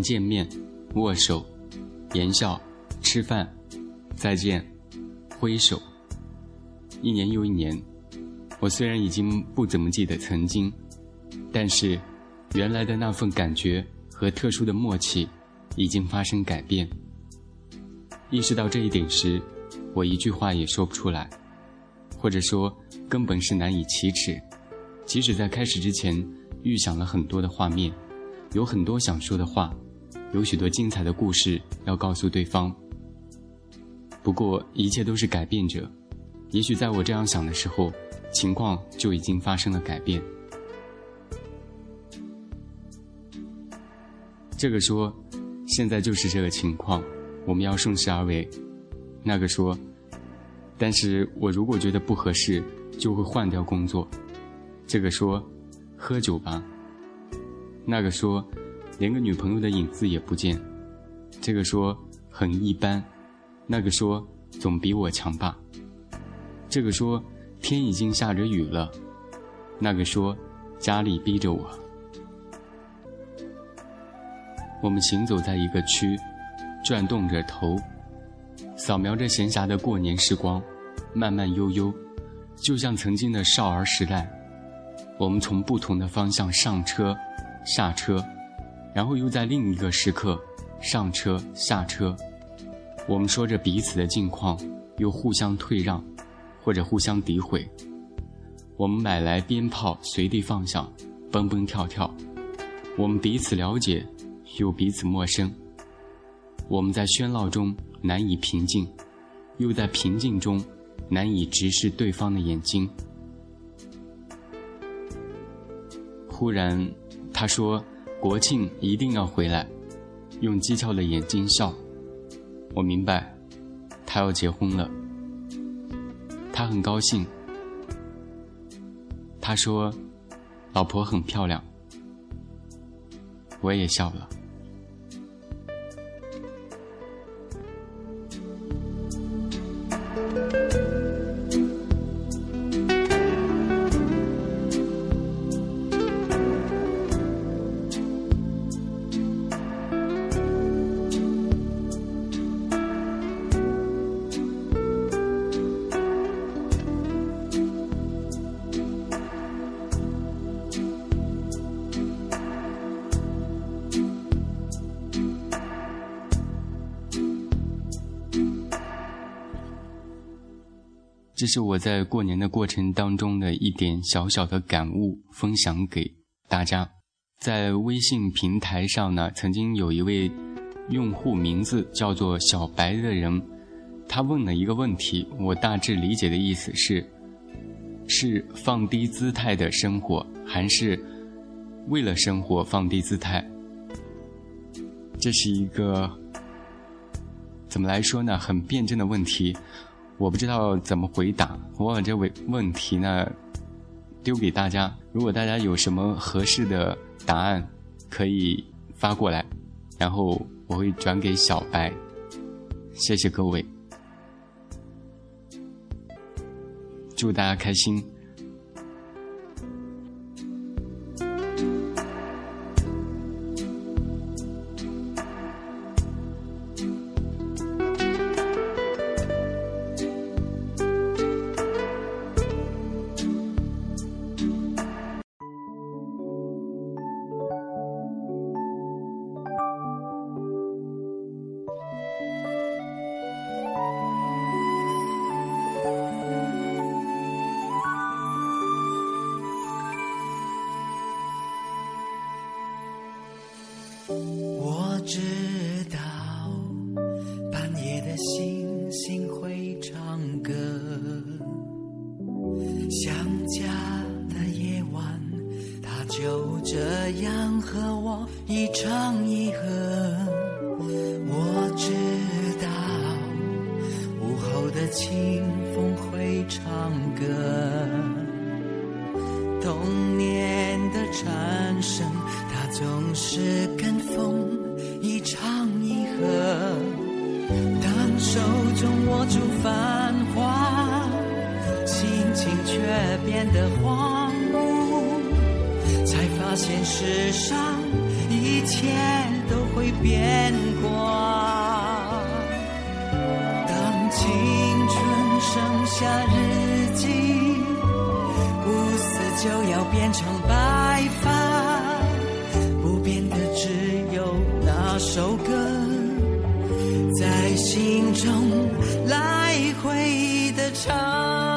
见面、握手、言笑、吃饭、再见、挥手。一年又一年，我虽然已经不怎么记得曾经，但是原来的那份感觉和特殊的默契已经发生改变。意识到这一点时，我一句话也说不出来，或者说根本是难以启齿。即使在开始之前预想了很多的画面。有很多想说的话，有许多精彩的故事要告诉对方。不过一切都是改变者，也许在我这样想的时候，情况就已经发生了改变。这个说，现在就是这个情况，我们要顺势而为。那个说，但是我如果觉得不合适，就会换掉工作。这个说，喝酒吧。那个说，连个女朋友的影子也不见；这个说很一般，那个说总比我强吧；这个说天已经下着雨了，那个说家里逼着我。我们行走在一个区，转动着头，扫描着闲暇的过年时光，慢慢悠悠，就像曾经的少儿时代。我们从不同的方向上车。下车，然后又在另一个时刻上车下车。我们说着彼此的近况，又互相退让，或者互相诋毁。我们买来鞭炮，随地放下，蹦蹦跳跳。我们彼此了解，又彼此陌生。我们在喧闹中难以平静，又在平静中难以直视对方的眼睛。忽然。他说：“国庆一定要回来，用讥诮的眼睛笑。”我明白，他要结婚了。他很高兴。他说：“老婆很漂亮。”我也笑了。这是我在过年的过程当中的一点小小的感悟，分享给大家。在微信平台上呢，曾经有一位用户名字叫做小白的人，他问了一个问题，我大致理解的意思是：是放低姿态的生活，还是为了生活放低姿态？这是一个怎么来说呢？很辩证的问题。我不知道怎么回答，我把这问问题呢丢给大家。如果大家有什么合适的答案，可以发过来，然后我会转给小白。谢谢各位，祝大家开心。和我一唱一和我知道午后的清风会唱歌。童年的蝉声它总是跟风一唱一和。当手中握住繁华心情却变得慌。发现世上一切都会。变卦。当青春剩下日记，乌丝就要变成白发，不变的只有那首歌，在心中来回的唱。